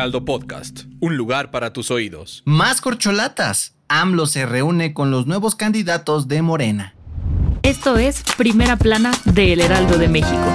Heraldo Podcast, un lugar para tus oídos. Más corcholatas. AMLO se reúne con los nuevos candidatos de Morena. Esto es Primera Plana de El Heraldo de México.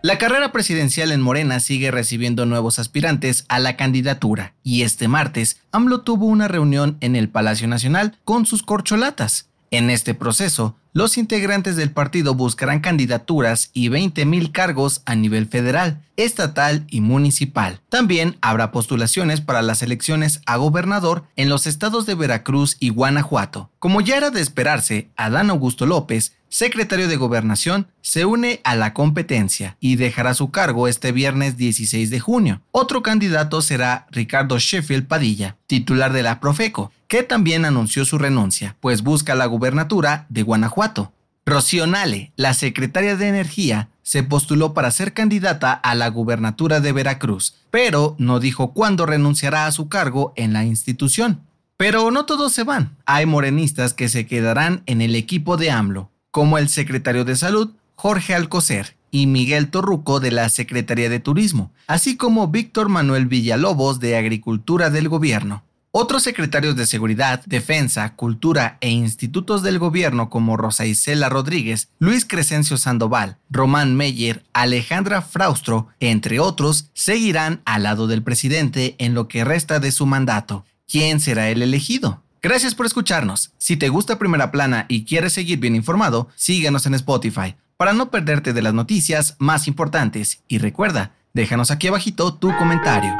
La carrera presidencial en Morena sigue recibiendo nuevos aspirantes a la candidatura y este martes AMLO tuvo una reunión en el Palacio Nacional con sus corcholatas. En este proceso, los integrantes del partido buscarán candidaturas y 20.000 cargos a nivel federal, estatal y municipal. También habrá postulaciones para las elecciones a gobernador en los estados de Veracruz y Guanajuato. Como ya era de esperarse, Adán Augusto López, secretario de Gobernación, se une a la competencia y dejará su cargo este viernes 16 de junio. Otro candidato será Ricardo Sheffield Padilla, titular de la Profeco, que también anunció su renuncia, pues busca la gubernatura de Guanajuato. Rocío Nale, la secretaria de Energía, se postuló para ser candidata a la gubernatura de Veracruz, pero no dijo cuándo renunciará a su cargo en la institución. Pero no todos se van, hay morenistas que se quedarán en el equipo de AMLO, como el secretario de Salud, Jorge Alcocer, y Miguel Torruco de la Secretaría de Turismo, así como Víctor Manuel Villalobos de Agricultura del Gobierno. Otros secretarios de Seguridad, Defensa, Cultura e institutos del gobierno como Rosa Isela Rodríguez, Luis Crescencio Sandoval, Román Meyer, Alejandra Fraustro, entre otros, seguirán al lado del presidente en lo que resta de su mandato. ¿Quién será el elegido? Gracias por escucharnos. Si te gusta Primera Plana y quieres seguir bien informado, síguenos en Spotify para no perderte de las noticias más importantes. Y recuerda, déjanos aquí abajito tu comentario.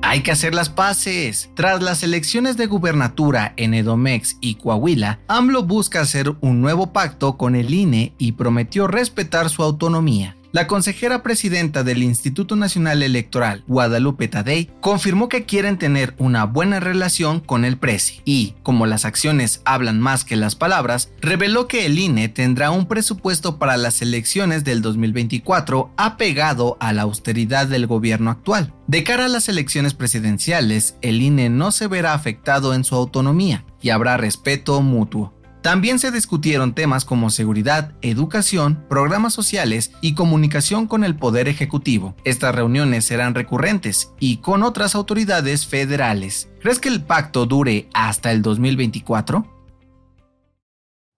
Hay que hacer las paces. Tras las elecciones de gubernatura en Edomex y Coahuila, AMLO busca hacer un nuevo pacto con el INE y prometió respetar su autonomía. La consejera presidenta del Instituto Nacional Electoral, Guadalupe Tadei, confirmó que quieren tener una buena relación con el PRESI y, como las acciones hablan más que las palabras, reveló que el INE tendrá un presupuesto para las elecciones del 2024 apegado a la austeridad del gobierno actual. De cara a las elecciones presidenciales, el INE no se verá afectado en su autonomía y habrá respeto mutuo. También se discutieron temas como seguridad, educación, programas sociales y comunicación con el Poder Ejecutivo. Estas reuniones serán recurrentes y con otras autoridades federales. ¿Crees que el pacto dure hasta el 2024?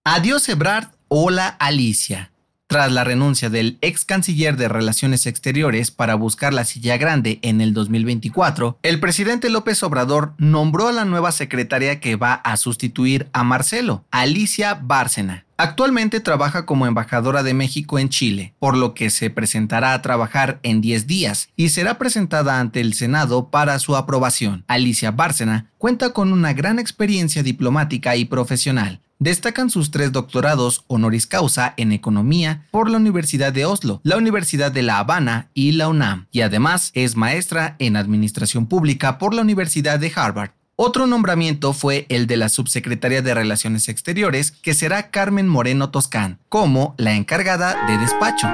Adiós Ebrard, hola Alicia. Tras la renuncia del ex canciller de Relaciones Exteriores para buscar la silla grande en el 2024, el presidente López Obrador nombró a la nueva secretaria que va a sustituir a Marcelo, Alicia Bárcena. Actualmente trabaja como embajadora de México en Chile, por lo que se presentará a trabajar en 10 días y será presentada ante el Senado para su aprobación. Alicia Bárcena cuenta con una gran experiencia diplomática y profesional, Destacan sus tres doctorados honoris causa en economía por la Universidad de Oslo, la Universidad de La Habana y la UNAM, y además es maestra en administración pública por la Universidad de Harvard. Otro nombramiento fue el de la subsecretaria de Relaciones Exteriores, que será Carmen Moreno Toscán, como la encargada de despacho.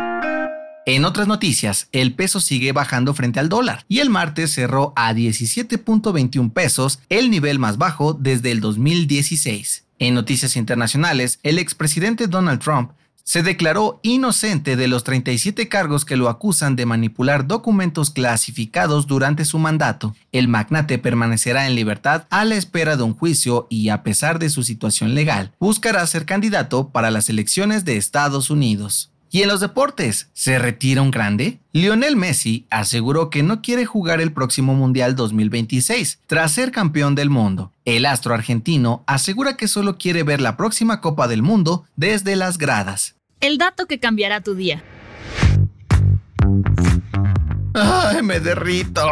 En otras noticias, el peso sigue bajando frente al dólar y el martes cerró a 17.21 pesos, el nivel más bajo desde el 2016. En noticias internacionales, el expresidente Donald Trump se declaró inocente de los 37 cargos que lo acusan de manipular documentos clasificados durante su mandato. El magnate permanecerá en libertad a la espera de un juicio y a pesar de su situación legal, buscará ser candidato para las elecciones de Estados Unidos. Y en los deportes, ¿se retira un grande? Lionel Messi aseguró que no quiere jugar el próximo Mundial 2026, tras ser campeón del mundo. El astro argentino asegura que solo quiere ver la próxima Copa del Mundo desde las gradas. El dato que cambiará tu día. ¡Ay, me derrito!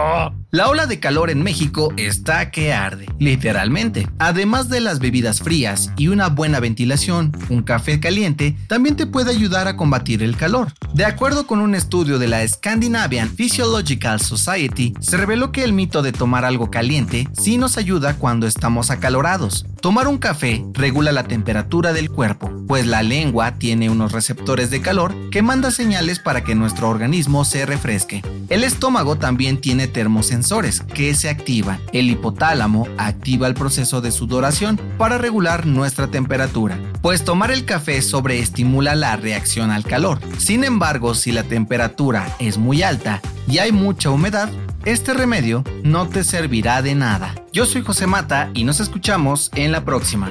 La ola de calor en México está que arde, literalmente. Además de las bebidas frías y una buena ventilación, un café caliente también te puede ayudar a combatir el calor. De acuerdo con un estudio de la Scandinavian Physiological Society, se reveló que el mito de tomar algo caliente sí nos ayuda cuando estamos acalorados. Tomar un café regula la temperatura del cuerpo, pues la lengua tiene unos receptores de calor que manda señales para que nuestro organismo se refresque. El estómago también tiene que se activan. El hipotálamo activa el proceso de sudoración para regular nuestra temperatura, pues tomar el café sobreestimula la reacción al calor. Sin embargo, si la temperatura es muy alta y hay mucha humedad, este remedio no te servirá de nada. Yo soy José Mata y nos escuchamos en la próxima.